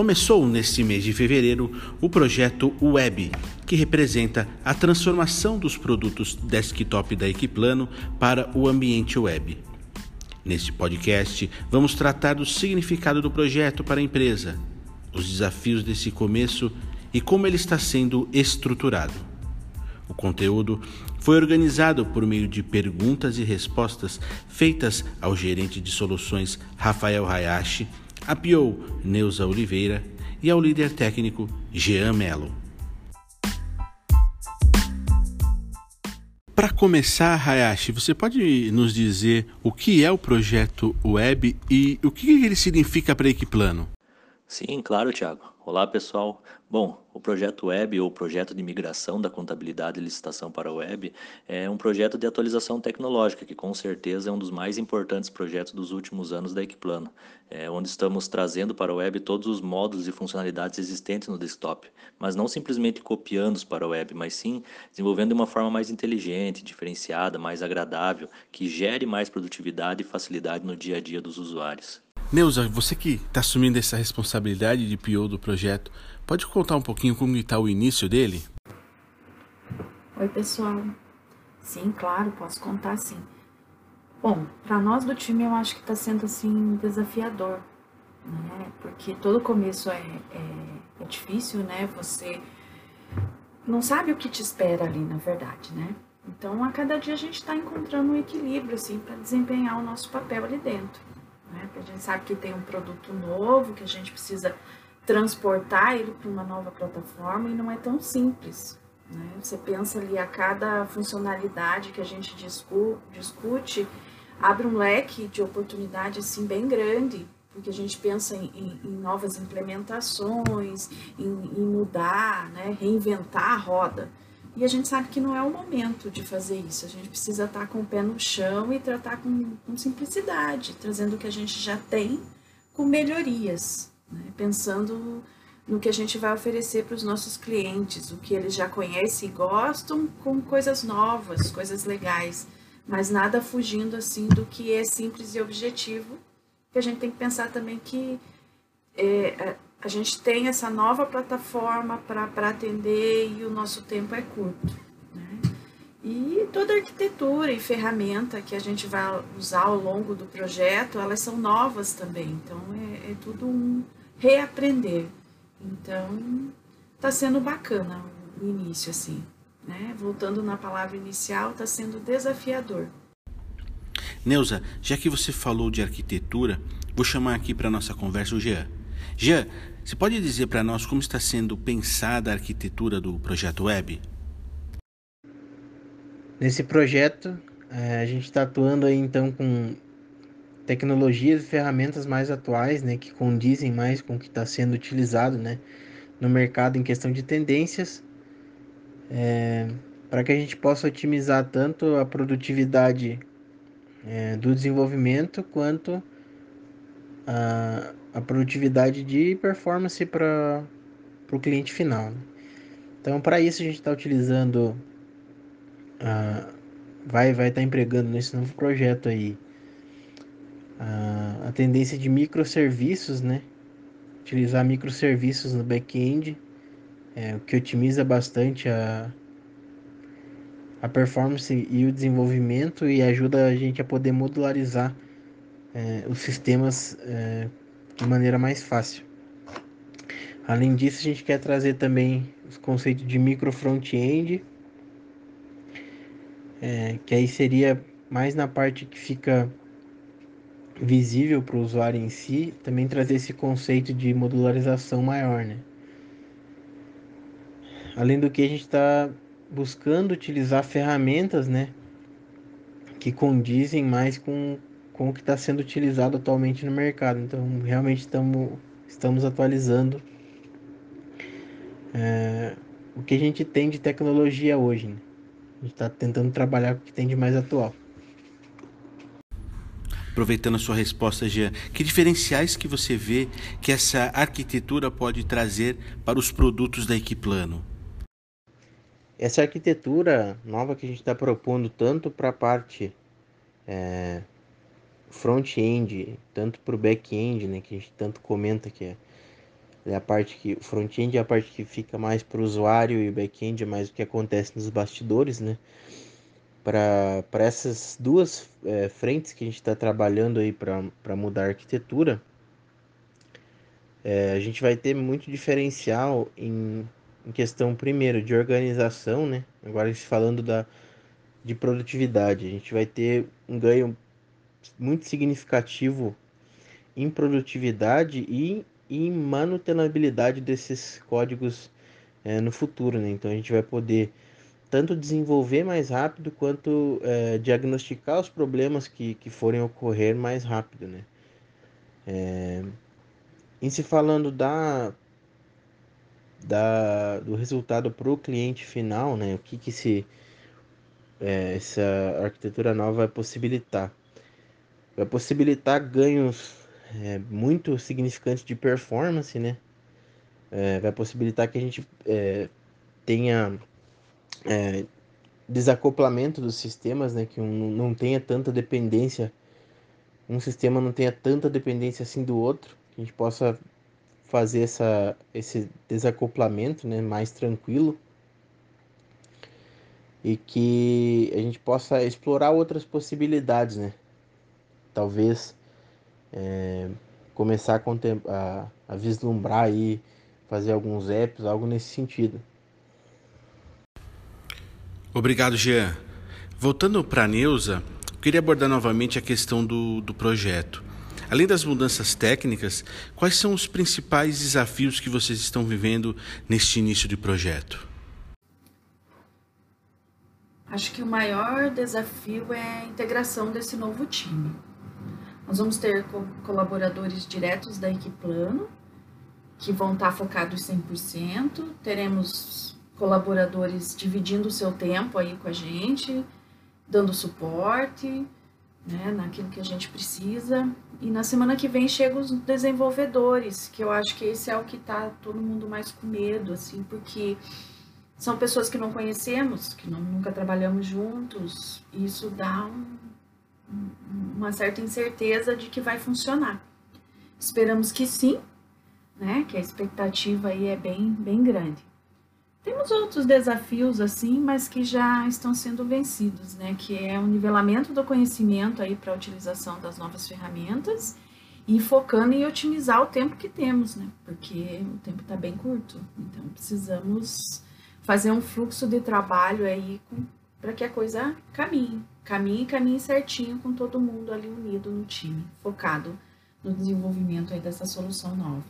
Começou neste mês de fevereiro o projeto Web, que representa a transformação dos produtos desktop da Equiplano para o ambiente web. Neste podcast, vamos tratar do significado do projeto para a empresa, os desafios desse começo e como ele está sendo estruturado. O conteúdo foi organizado por meio de perguntas e respostas feitas ao gerente de soluções Rafael Hayashi, a PO Neuza Oliveira e ao líder técnico Jean Mello. Para começar, Hayashi, você pode nos dizer o que é o projeto Web e o que ele significa para a Equiplano? Sim, claro, Tiago. Olá, pessoal. Bom, o projeto Web, ou projeto de migração da contabilidade e licitação para a web, é um projeto de atualização tecnológica que, com certeza, é um dos mais importantes projetos dos últimos anos da Equiplano, é, onde estamos trazendo para a web todos os módulos e funcionalidades existentes no desktop, mas não simplesmente copiando-os para a web, mas sim desenvolvendo de uma forma mais inteligente, diferenciada, mais agradável, que gere mais produtividade e facilidade no dia a dia dos usuários. Neuza, você que está assumindo essa responsabilidade de PO do projeto, pode contar um pouquinho como está o início dele? Oi, pessoal. Sim, claro, posso contar sim. Bom, para nós do time eu acho que está sendo assim desafiador, né? Porque todo começo é, é, é difícil, né? Você não sabe o que te espera ali, na verdade, né? Então, a cada dia a gente está encontrando um equilíbrio, assim, para desempenhar o nosso papel ali dentro né? A gente sabe que tem um produto novo, que a gente precisa transportar ele para uma nova plataforma e não é tão simples. Né? Você pensa ali a cada funcionalidade que a gente discu discute, abre um leque de oportunidade assim bem grande, porque a gente pensa em, em, em novas implementações, em, em mudar, né? reinventar a roda. E a gente sabe que não é o momento de fazer isso. A gente precisa estar com o pé no chão e tratar com, com simplicidade, trazendo o que a gente já tem com melhorias, né? pensando no que a gente vai oferecer para os nossos clientes, o que eles já conhecem e gostam, com coisas novas, coisas legais, mas nada fugindo assim do que é simples e objetivo. Que a gente tem que pensar também que é, a gente tem essa nova plataforma para atender e o nosso tempo é curto. Né? E toda a arquitetura e ferramenta que a gente vai usar ao longo do projeto, elas são novas também. Então é, é tudo um reaprender. Então está sendo bacana o início assim. Né? Voltando na palavra inicial, está sendo desafiador. Neuza, já que você falou de arquitetura, vou chamar aqui para nossa conversa o Jean. Jean, você pode dizer para nós como está sendo pensada a arquitetura do projeto Web? Nesse projeto, eh, a gente está atuando aí então com tecnologias e ferramentas mais atuais, né, que condizem mais com o que está sendo utilizado, né, no mercado em questão de tendências, é, para que a gente possa otimizar tanto a produtividade é, do desenvolvimento quanto a, a produtividade de performance para o cliente final. Né? Então, para isso, a gente está utilizando, uh, vai vai estar tá empregando nesse novo projeto aí uh, a tendência de microserviços, né? Utilizar microserviços no back-end, é, o que otimiza bastante a, a performance e o desenvolvimento e ajuda a gente a poder modularizar é, os sistemas é, de maneira mais fácil. Além disso, a gente quer trazer também os conceitos de micro front-end, é, que aí seria mais na parte que fica visível para o usuário em si, também trazer esse conceito de modularização maior, né? Além do que a gente está buscando utilizar ferramentas, né, que condizem mais com com o que está sendo utilizado atualmente no mercado. Então, realmente estamos, estamos atualizando é, o que a gente tem de tecnologia hoje. Né? A gente está tentando trabalhar com o que tem de mais atual. Aproveitando a sua resposta, Jean, que diferenciais que você vê que essa arquitetura pode trazer para os produtos da Equiplano? Essa arquitetura nova que a gente está propondo tanto para a parte é, front-end, tanto para o back-end, né, que a gente tanto comenta que é É a parte que o front-end é a parte que fica mais para o usuário e o back-end é mais o que acontece nos bastidores, né? Para essas duas é, frentes que a gente está trabalhando aí para mudar a arquitetura, é, a gente vai ter muito diferencial em, em questão, primeiro, de organização, né? Agora falando da, de produtividade, a gente vai ter um ganho muito significativo em produtividade e em manutenabilidade desses códigos é, no futuro, né? Então a gente vai poder tanto desenvolver mais rápido quanto é, diagnosticar os problemas que, que forem ocorrer mais rápido, né? É, em se falando da, da do resultado para o cliente final, né? O que que se é, essa arquitetura nova vai possibilitar? Vai possibilitar ganhos é, muito significantes de performance, né? É, vai possibilitar que a gente é, tenha é, desacoplamento dos sistemas, né, que um não tenha tanta dependência, um sistema não tenha tanta dependência assim do outro, que a gente possa fazer essa, esse desacoplamento né, mais tranquilo e que a gente possa explorar outras possibilidades, né? Talvez é, começar a, a, a vislumbrar aí, fazer alguns apps, algo nesse sentido. Obrigado, Jean. Voltando para a Neuza, eu queria abordar novamente a questão do, do projeto. Além das mudanças técnicas, quais são os principais desafios que vocês estão vivendo neste início de projeto? Acho que o maior desafio é a integração desse novo time. Nós vamos ter co colaboradores diretos da Equiplano, que vão estar focados 100%. Teremos colaboradores dividindo o seu tempo aí com a gente, dando suporte, né, naquilo que a gente precisa. E na semana que vem chegam os desenvolvedores, que eu acho que esse é o que tá todo mundo mais com medo, assim, porque são pessoas que não conhecemos, que não, nunca trabalhamos juntos, e isso dá um, uma certa incerteza de que vai funcionar. Esperamos que sim, né, que a expectativa aí é bem, bem grande. Temos outros desafios assim, mas que já estão sendo vencidos, né? Que é o nivelamento do conhecimento aí para a utilização das novas ferramentas e focando em otimizar o tempo que temos, né? Porque o tempo está bem curto, então precisamos fazer um fluxo de trabalho aí para que a coisa caminhe, caminhe, caminhe certinho com todo mundo ali unido no time, focado no desenvolvimento aí dessa solução nova.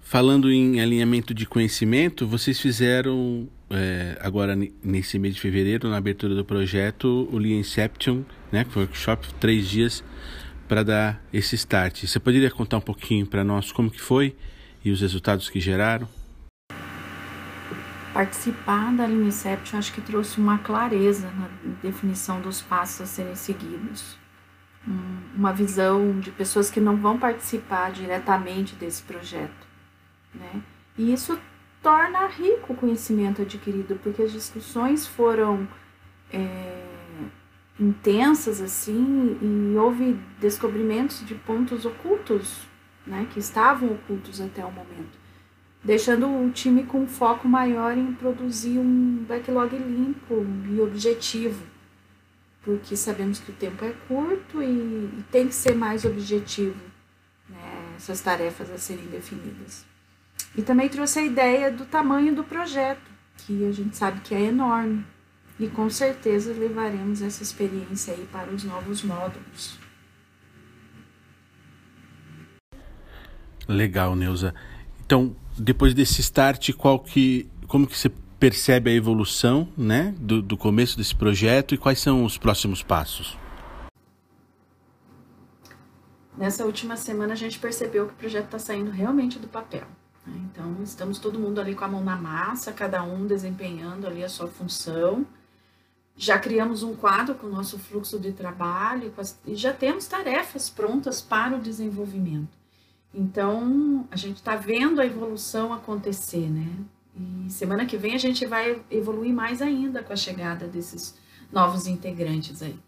Falando em alinhamento de conhecimento, vocês fizeram é, agora nesse mês de fevereiro, na abertura do projeto, o Lean Inception, né, workshop, três dias para dar esse start. Você poderia contar um pouquinho para nós como que foi e os resultados que geraram? Participar da Lean Inception acho que trouxe uma clareza na definição dos passos a serem seguidos. Uma visão de pessoas que não vão participar diretamente desse projeto né? E isso torna rico o conhecimento adquirido, porque as discussões foram é, intensas assim e houve descobrimentos de pontos ocultos, né, que estavam ocultos até o momento, deixando o time com foco maior em produzir um backlog limpo e objetivo, porque sabemos que o tempo é curto e, e tem que ser mais objetivo né, essas tarefas a serem definidas. E também trouxe a ideia do tamanho do projeto, que a gente sabe que é enorme. E com certeza levaremos essa experiência aí para os novos módulos. Legal, Neuza. Então, depois desse start, qual que, como que você percebe a evolução, né, do, do começo desse projeto e quais são os próximos passos? Nessa última semana a gente percebeu que o projeto está saindo realmente do papel. Né? Então, estamos todo mundo ali com a mão na massa, cada um desempenhando ali a sua função. Já criamos um quadro com o nosso fluxo de trabalho e já temos tarefas prontas para o desenvolvimento. Então, a gente está vendo a evolução acontecer, né? E semana que vem a gente vai evoluir mais ainda com a chegada desses novos integrantes aí.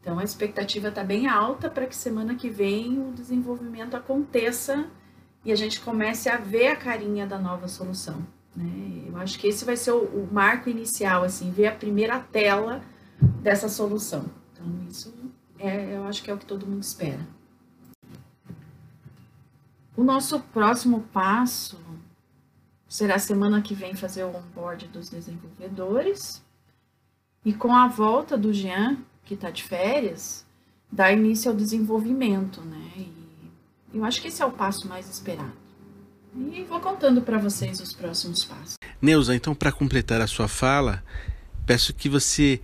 Então, a expectativa está bem alta para que semana que vem o desenvolvimento aconteça e a gente comece a ver a carinha da nova solução. Né? Eu acho que esse vai ser o, o marco inicial, assim, ver a primeira tela dessa solução. Então, isso é, eu acho que é o que todo mundo espera. O nosso próximo passo será semana que vem fazer o onboard dos desenvolvedores. E com a volta do Jean, que está de férias, dar início ao desenvolvimento, né? E eu acho que esse é o passo mais esperado. E vou contando para vocês os próximos passos. Neuza, então para completar a sua fala, peço que você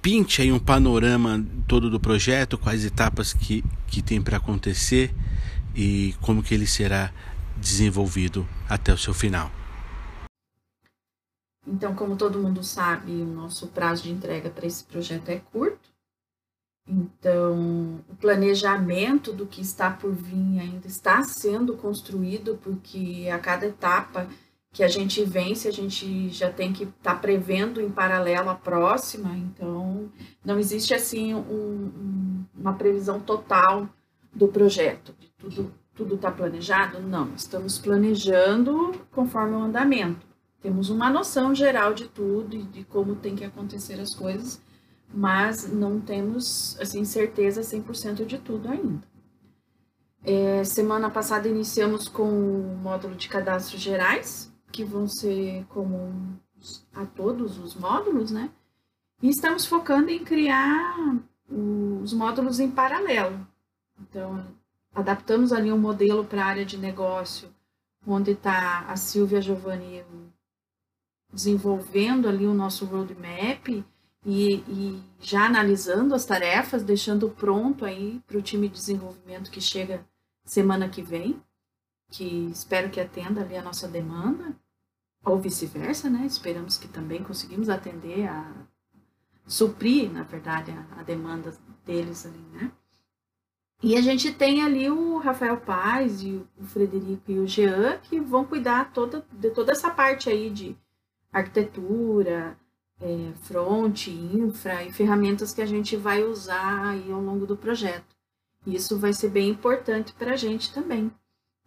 pinte aí um panorama todo do projeto, quais etapas que, que tem para acontecer e como que ele será desenvolvido até o seu final. Então, como todo mundo sabe, o nosso prazo de entrega para esse projeto é curto. Então, o planejamento do que está por vir ainda está sendo construído, porque a cada etapa que a gente vence, a gente já tem que estar tá prevendo em paralelo a próxima. Então, não existe assim um, um, uma previsão total do projeto, tudo tudo está planejado? Não, estamos planejando conforme o andamento. Temos uma noção geral de tudo e de como tem que acontecer as coisas, mas não temos assim certeza 100% de tudo ainda. É, semana passada iniciamos com o módulo de cadastros gerais, que vão ser comuns a todos os módulos, né? E estamos focando em criar os módulos em paralelo. Então, adaptamos ali um modelo para a área de negócio, onde está a Silvia Giovanni desenvolvendo ali o nosso roadmap e, e já analisando as tarefas, deixando pronto aí para o time de desenvolvimento que chega semana que vem, que espero que atenda ali a nossa demanda, ou vice-versa, né? Esperamos que também conseguimos atender a suprir, na verdade, a, a demanda deles ali, né? E a gente tem ali o Rafael Paz e o Frederico e o Jean que vão cuidar toda, de toda essa parte aí de arquitetura, é, front, infra e ferramentas que a gente vai usar aí ao longo do projeto. Isso vai ser bem importante para a gente também.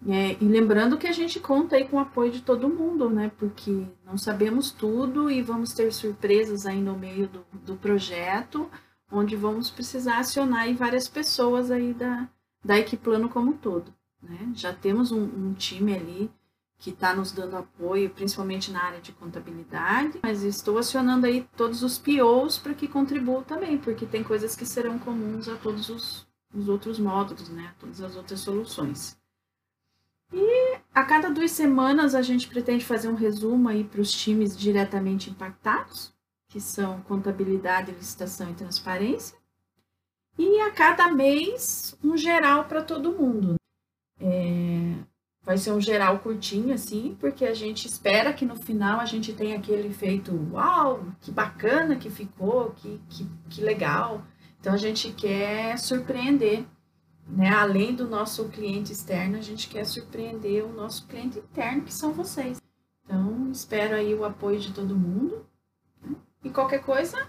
É, e lembrando que a gente conta aí com o apoio de todo mundo, né? Porque não sabemos tudo e vamos ter surpresas aí no meio do, do projeto onde vamos precisar acionar várias pessoas aí da, da Equiplano como um todo. Né? Já temos um, um time ali que está nos dando apoio, principalmente na área de contabilidade, mas estou acionando aí todos os POs para que contribuam também, porque tem coisas que serão comuns a todos os, os outros módulos, né? todas as outras soluções. E a cada duas semanas a gente pretende fazer um resumo aí para os times diretamente impactados, que são contabilidade, licitação e transparência. E a cada mês, um geral para todo mundo. É, vai ser um geral curtinho, assim, porque a gente espera que no final a gente tenha aquele efeito, uau, que bacana que ficou, que, que, que legal. Então a gente quer surpreender, né? Além do nosso cliente externo, a gente quer surpreender o nosso cliente interno, que são vocês. Então, espero aí o apoio de todo mundo. E qualquer coisa,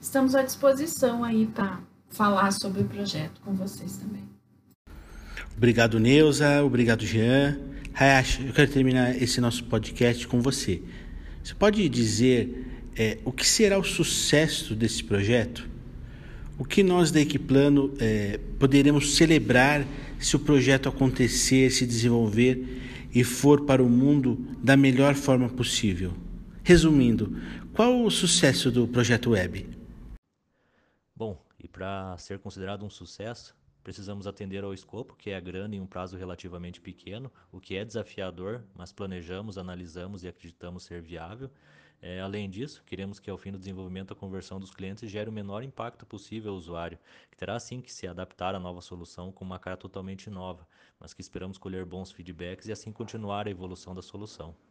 estamos à disposição aí para falar sobre o projeto com vocês também. Obrigado, Neuza. Obrigado, Jean. Hayashi, eu quero terminar esse nosso podcast com você. Você pode dizer é, o que será o sucesso desse projeto? O que nós da Equiplano é, poderemos celebrar se o projeto acontecer, se desenvolver e for para o mundo da melhor forma possível? Resumindo, qual o sucesso do projeto Web? Bom, e para ser considerado um sucesso, precisamos atender ao escopo, que é grande em um prazo relativamente pequeno, o que é desafiador, mas planejamos, analisamos e acreditamos ser viável. É, além disso, queremos que ao fim do desenvolvimento a conversão dos clientes gere o menor impacto possível ao usuário, que terá sim que se adaptar à nova solução com uma cara totalmente nova, mas que esperamos colher bons feedbacks e assim continuar a evolução da solução.